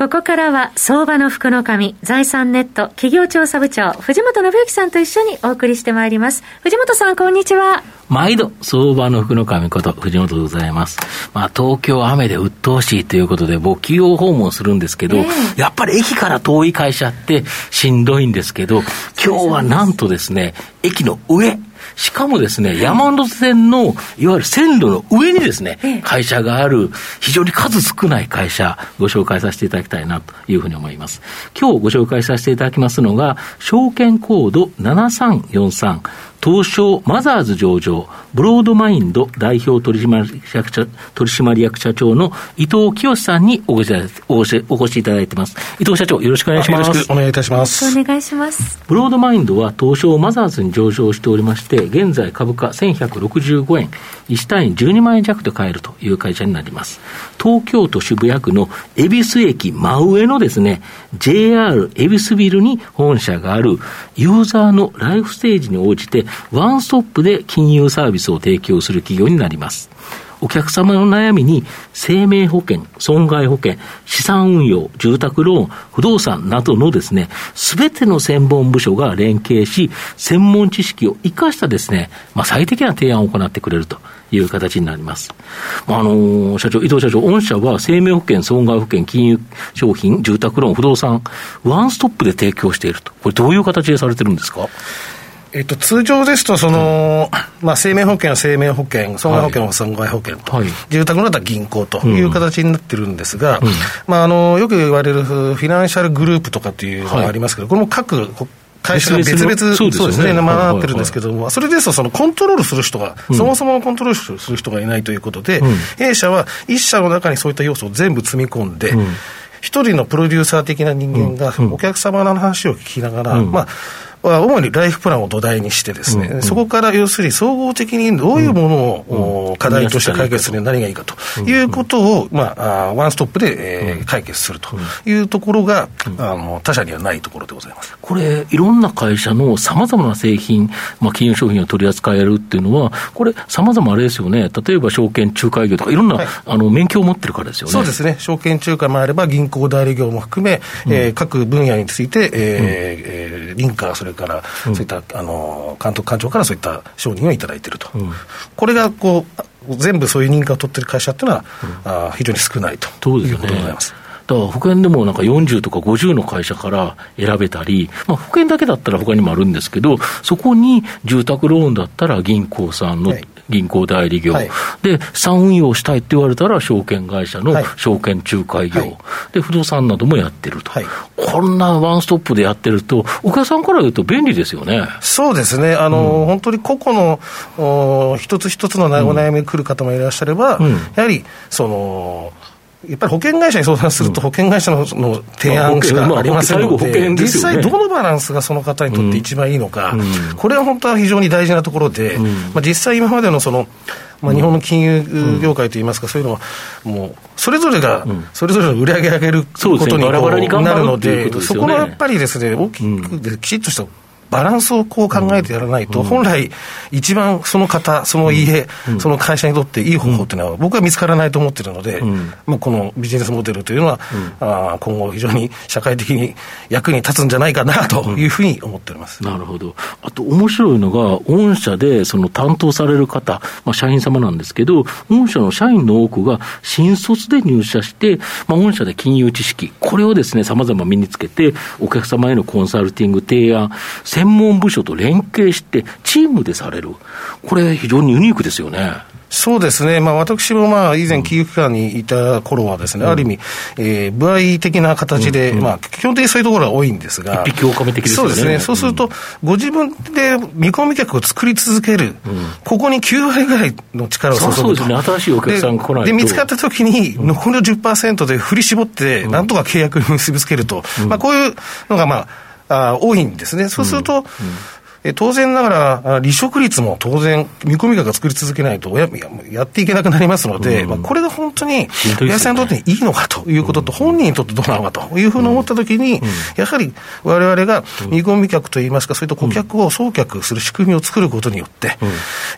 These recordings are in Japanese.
ここからは相場の福の神財産ネット企業調査部長藤本信之さんと一緒にお送りしてまいります。藤本さんこんにちは。毎度相場の福の神こと藤本でございます。まあ東京雨で鬱陶しいということで僕企業訪問するんですけど、えー、やっぱり駅から遠い会社ってしんどいんですけど今日はなんとですね駅の上しかもですね、山手線の、いわゆる線路の上にですね、会社がある、非常に数少ない会社、ご紹介させていただきたいなというふうに思います。今日ご紹介させていただきますのが、証券コード7343、東証マザーズ上場、ブロードマインド代表取締役社取締役社長の伊藤清さんにお越しお越しいただいてます。伊藤社長、よろしくお願いします。よろしくお願いいたします。お願いします。ブロードマインドは東証マザーズに上場しておりまして、現在株価1165円、1単位12万円弱で買えるという会社になります。東京都渋谷区の恵比寿駅真上のですね、JR 恵比寿ビルに本社があるユーザーのライフステージに応じてワンストップで金融サービスを提供する企業になります。お客様の悩みに生命保険、損害保険、資産運用、住宅ローン、不動産などのですね、すべての専門部署が連携し、専門知識を生かしたですね、まあ、最適な提案を行ってくれるという形になります。あのー、社長、伊藤社長、御社は生命保険、損害保険、金融商品、住宅ローン、不動産、ワンストップで提供していると。これどういう形でされてるんですか？えっと、通常ですと、その、うん、まあ、生命保険は生命保険、損害保険は損害保険と、はい、住宅のだったら銀行という形になってるんですが、うん、まあ、あの、よく言われるフィナンシャルグループとかっていうのがありますけど、はい、これも各会社が別々、そうですね、回ってるんですけども、それですと、そのコントロールする人が、そもそもコントロールする人がいないということで、弊社は一社の中にそういった要素を全部積み込んで、一人のプロデューサー的な人間が、お客様の話を聞きながら、まあ、は主にライフプランを土台にしてですね、うんうん、そこから要するに総合的にどういうものを、課題として解決するには何がいいかということを、まあ、ワンストップで、えー、解決するというところが、あの他社にはないところでございます。これ、いろんな会社のさまざまな製品、まあ、金融商品を取り扱えるっていうのは、これ、さまざまあれですよね、例えば証券仲介業とか、い。ろんな、はい、あの免許を持ってるからですよね。そうですね、証券仲介もあれば、銀行代理業も含め、うん、えー、各分野について、えーうん、えー、リンカー、それから、そういった、あの監督官庁からそういった承認をいただいていると、これがこう全部そういう認可を取ってる会社っていうのは、あ非常に少ないということでございます。だから保険でもなんか40とか50の会社から選べたり、まあ、保険だけだったら他にもあるんですけど、そこに住宅ローンだったら銀行さんの銀行代理業、はい、で、資産運用したいって言われたら証券会社の証券仲介業、はい、で、不動産などもやってると、はい、こんなワンストップでやってると、お客さんから言うと便利ですよね。そうですね。あの、うん、本当に個々のお一つ一つのお悩みに来る方もいらっしゃれば、うん、やはり、その、やっぱり保険会社に相談すると、保険会社のの提案しかありませんので、実際、どのバランスがその方にとって一番いいのか、これは本当は非常に大事なところで、まあ、実際、今までのその、まあ、日本の金融業界といいますか、そういうのは、もう、それぞれが、それぞれの売り上げ上げることになるので、そこのやっぱりですね、大きく、きちっとしたバランスをこう考えてやらないと、本来、一番その方、その家、その会社にとっていい方法っていうのは、僕は見つからないと思ってるので、まあ、このビジネスモデルというのは、あ今後、非常に社会的に役に立つんじゃないかなというふうに思っております、なるほど、あと面白いのが、御社でその担当される方、まあ、社員様なんですけど、御社の社員の多くが新卒で入社して、まあ、御社で金融知識、これをですね、さまざま身につけて、お客様へのコンサルティング、提案、専門部署と連携して、チームでされる、これ、非常にユニークですよね。そうですね、まあ、私もまあ以前、金融機関にいた頃はですね、うん、ある意味、えー、部合的な形で、うんうん、まあ、基本的にそういうところが多いんですが、一匹狼的ですね。そうですね、そうすると、ご自分で見込み客を作り続ける、うん、ここに9割ぐらいの力を注ぐと。そうですね、新しいお客さんが来ないと。で見つかったときに、残りの10%で振り絞って、なんとか契約に結びつけると、まあ、こういうのが、まあ、あ多いんですね。そうすると、当然ながら、離職率も当然、見込み額が作り続けないとややっていけなくなりますので、うん、まあ、これが本当に、八さんにとっていいのかということと、本人にとってどうなのかというふうに思ったときに、やはりわれわれが見込み客といいますか、そういった顧客を送客する仕組みを作ることによって、うん、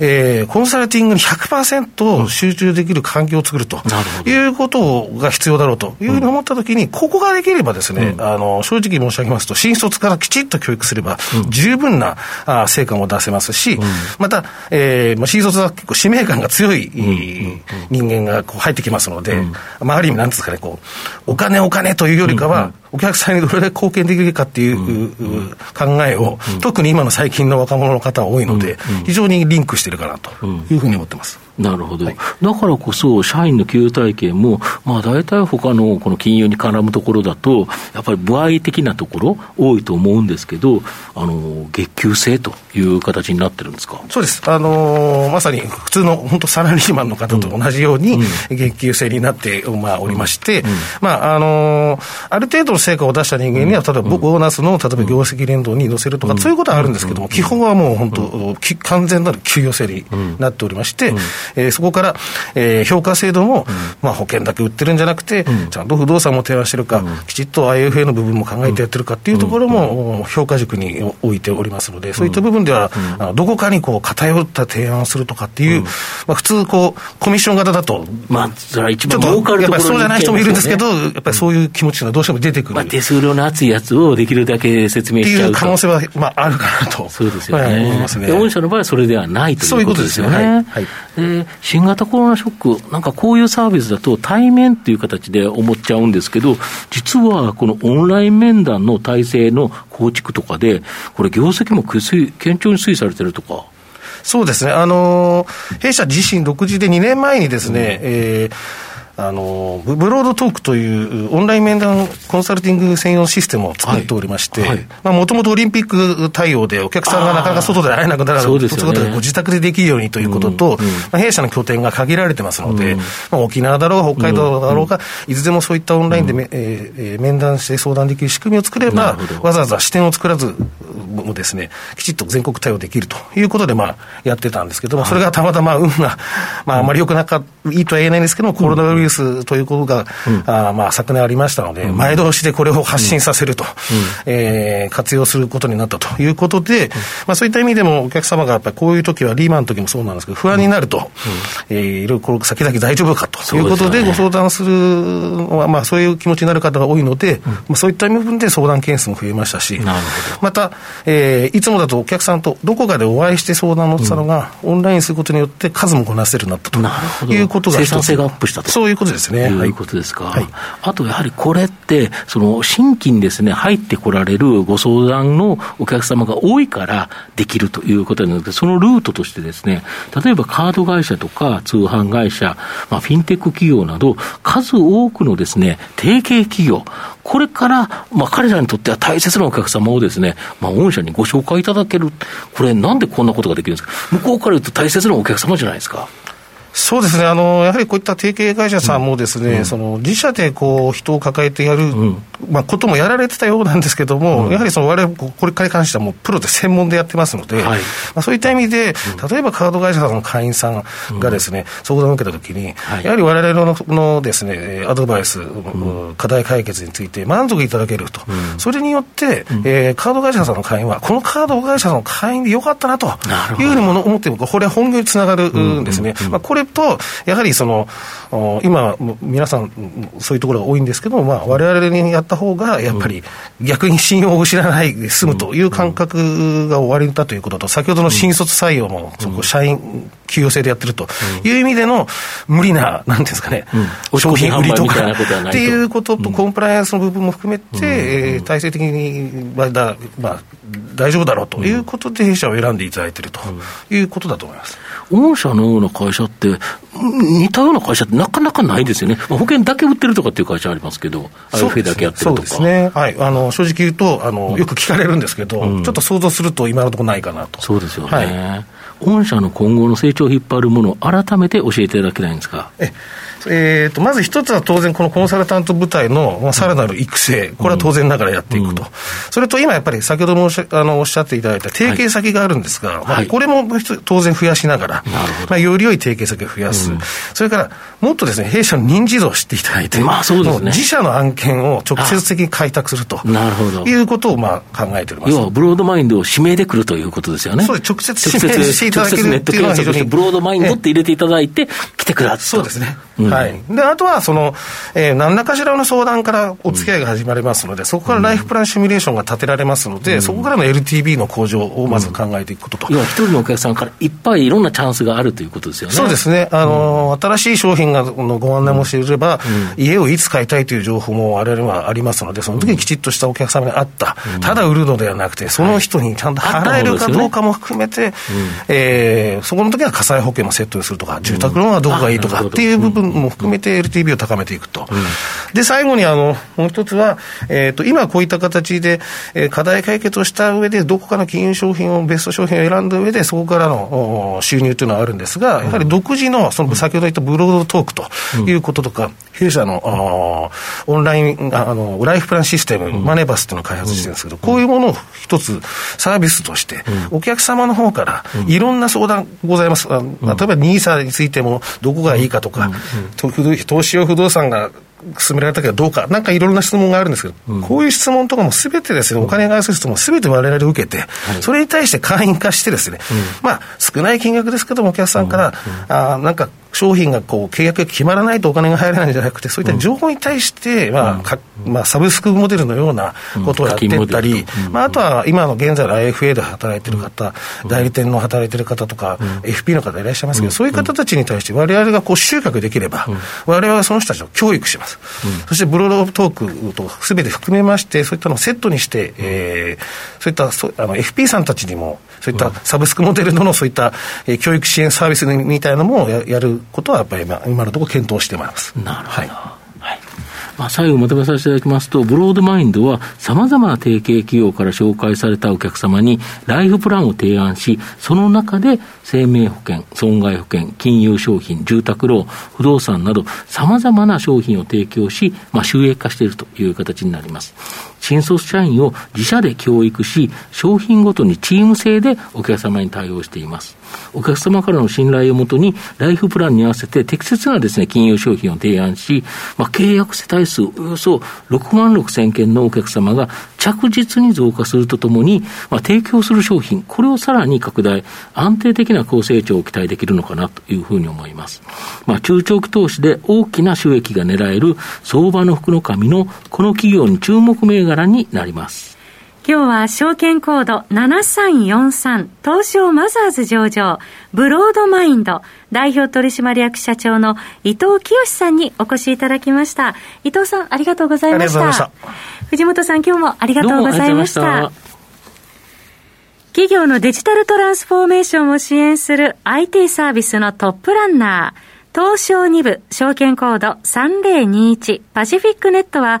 えー、コンサルティングに100%集中できる環境を作るということが必要だろうというふうに思ったときに、ここができればですね、あの正直申し上げますと、新卒からきちっと教育すれば、十分なあ成果も出せますし、また、えーまあ、新卒は結構使命感が強い、人間がこう入ってきますので、まあ、ある意味、なんですかね、こう、お金お金というよりかは、お客さんにどれだけ貢献できるかっていう考えを、特に今の最近の若者の方は多いので、非常にリンクしてるかなというふうに思ってます。なるほど、はい、だからこそ、社員の給与体系も、まあ、大体他のこの金融に絡むところだと、やっぱり歩合的なところ、多いと思うんですけど、あの月給制という形になってるんですか？そうです、あのー、まさに普通の本当、サラリーマンの方と同じように、月給制になって、まあ、おりまして、まああのー、ある程度の成果を出した人間には、例えばボーナスの例えば業績連動に乗せるとか、そういうことはあるんですけども、基本はもう本当、完全なる給与制になっておりまして、えー、そこから、えー、評価制度も、まあ、保険だけ売ってるんじゃなくて、ちゃんと不動産も提案してるか、きちっと IFA の部分も考えてやってるかっていうところも、評価軸に置いておりますので、そういった部分では、あのどこかにこう偏った提案をするとかっていう、まあ、普通こう、コミッション型だと、まあ、それは一番儲かるところやっぱりそうじゃない人もいるんですけど、やっぱりそういう気持ちがどうしても出てくる。まあ、手数料の厚いやつをできるだけ説明しちゃうと。いう可能性は、まあ、あるかなと。そうですよね。思いますね。御社の場合はそれではないということですよね。そういうことですよね。はい、で新型コロナショック、なんかこういうサービスだと対面っていう形で思っちゃうんですけど、実はこのオンライン面談の体制の構築とかで、これ、業績も堅調に推移されてるとか。そうですね、あの弊社自身独自で2年前にですね、うん、えーあのブロードトークというオンライン面談コンサルティング専用システムを作っておりまして、もともとオリンピック対応でお客さんがなかなか外で会えなくなるということで、ご自宅でできるようにということと、うんうん、まあ、弊社の拠点が限られてますので、うん、まあ、沖縄だろうが北海道だろうが、いずれもそういったオンラインで、うん、えー、面談して相談できる仕組みを作れば、わざわざ視点を作らずもですね、きちっと全国対応できるということで、まあ、やってたんですけども、それがたまたま運が、まあ、あまり良くなかいいとは言えないんですけども、コロナウイルスということが、あまあ、昨年ありましたので、前倒しでこれを発信させると、えー、活用することになったということで、まあ、そういった意味でも、お客様がやっぱりこういう時は、リーマンの時もそうなんですけど、不安になると、えー、いろいろ先々大丈夫かということで、ご相談するのは、まあ、そういう気持ちになる方が多いので、まあ、そういった部分で相談件数も増えましたし、また、えー、いつもだとお客さんとどこかでお会いして相談乗ってたのが、オンラインすることによって数もこなせるようになったということが生産性がアップしたと。そういうことですね。いうことですか。はい、あとやはりこれって、その新規にですね、入ってこられるご相談のお客様が多いからできるということなんですけど、そのルートとしてですね、例えばカード会社とか通販会社、まあ、フィンテック企業など、数多くのですね、提携企業、これから、まあ、彼らにとっては大切なお客様をですね、まあ、御社にご紹介いただける、これ、なんでこんなことができるんですか、向こうから言うと大切なお客様じゃないですか。そうですね。あの、やはりこういった提携会社さんもですね、うん、その自社でこう人を抱えてやる、うん、まあ、こともやられてたようなんですけども、うん、やはりその我々、これから関してはもうプロで専門でやってますので、はい、まあ、そういった意味で、例えばカード会社さんの会員さんがですね、相談を受けたときに、はい、やはり我々ののですね、アドバイス、課題解決について満足いただけると、それによって、えー、カード会社さんの会員は、このカード会社さんの会員でよかったなというふうにも思って、これは本業につながるんですね。まあ、これと、やはりその、今、皆さん、そういうところが多いんですけど、まあ、われにやった方が、やっぱり逆に信用を失わないで済むという感覚が終わりだということと、先ほどの新卒採用も、そこ社員給与制でやってるという意味での無理な、なんていうんですかね、商品売りとかっていうことと、コンプライアンスの部分も含めて、体制的に、まあまあ、大丈夫だろうということで、弊社を選んでいただいているということだと思います。御社のような会社って、似たような会社ってなかなかないですよね、保険だけ売ってるとかっていう会社ありますけど、IFA だけやってるとか。そうですね、はい、あの正直言うとあの、よく聞かれるんですけど、うん、ちょっと想像すると、今のところないかなと。そうですよね、はい。御社の今後の成長を引っ張るものを改めて教えていただけないんですか。ええーと、まず一つは当然、このコンサルタント部隊のさらなる育成、これは当然ながらやっていくと、うん、それと今やっぱり先ほどもおっしゃあのおっしゃっていただいた提携先があるんですが、はい、まあ、これも当然増やしながら、まあ、より良い提携先を増やす、うん、それからもっとですね弊社の認知度を知っていただいて、まあそうですね、自社の案件を直接的に開拓すると。なるほど。いうことをまあ考えております。要はブロードマインドを指名でくるということですよね。そうです。直接指名していただけるっていうのは非常にブロードマインドって入れていただいて、来てくだそうですね、うん、はい、であとはその、えー、何らかしらの相談からお付き合いが始まりますので、そこからライフプランシミュレーションが立てられますので、そこからの LTV の向上をまず考えていくことと。要は一人のお客さんからいっぱいいろんなチャンスがあるということですよね。そうですね。あの、新しい商品がのご案内もしていれば、家をいつ買いたいという情報も我々はありますので、その時にきちっとしたお客様にあった、ただ売るのではなくて、その人にちゃんと払えるかどうかも含めて、えそこの時は火災保険もセットにするとか、住宅ローンはどこがいいとかっていう部分も含めて LTV を高めていくと。で、最後にあの、もう一つは、えっ、と、今こういった形で、えー、課題解決をした上で、どこかの金融商品を、ベスト商品を選んだ上で、そこからの収入というのはあるんですが、やはり独自の、その先ほど言ったブロードトークということとか、弊社のオンラインあの、ライフプランシステム、マネバスっていうのを開発してるんですけど、こういうものを一つサービスとして、お客様の方からいろんな相談ございます。例えば NISA についても、どこがいいかとか、投資用不動産が進められたけどどうか、なんかいろんな質問があるんですけど、うん、こういう質問とかもすべてですね、お金に関する質問すべて我々受けて、はい、それに対して会員化してですね、うん、まあ少ない金額ですけども、お客さんから、あなんか商品がこう契約が決まらないとお金が入らないんじゃなくて、そういった情報に対して、まあかまあ、サブスクモデルのようなことをやっていったり、まあ、あとは今の現在の IFA で働いてる方、代理店の働いてる方とか、FP の方いらっしゃいますけど、そういう方たちに対して、われわれがこう収穫できれば、われわれはその人たちを教育します。そしてブロードトークとすべて含めまして、そういったのをセットにして、えー、そういったそあの FP さんたちにも、そういったサブスクモデルのそういった、えー、教育支援サービスみたいなのもややることは、やっぱり今今のところ検討してます。なるほど。はいまあ、最後まとめさせていただきますと、ブロードマインドは様々な提携企業から紹介されたお客様にライフプランを提案し、その中で生命保険、損害保険、金融商品、住宅ローン、不動産など様々な商品を提供し、まあ、収益化しているという形になります。新卒社員を自社で教育し、商品ごとにチーム制でお客様に対応しています。お客様からの信頼をもとに、ライフプランに合わせて適切なですね、金融商品を提案し、まあ、契約世帯数およそ6万6千件のお客様が着実に増加するとともに、まあ、提供する商品、これをさらに拡大、安定的な高成長を期待できるのかなというふうに思います。まあ、中長期投資で大きな収益が狙える相場の福の神のこの企業に注目銘柄柄になります。今日は証券コード7343東証マザーズ上場ブロードマインド代表取締役社長の伊藤清さんにお越しいただきました。伊藤さんありがとうございました。した藤本さん今日もありがとうございました。企業のデジタルトランスフォーメーションを支援する IT サービスのトップランナー東証2部証券コード3021パシフィックネットは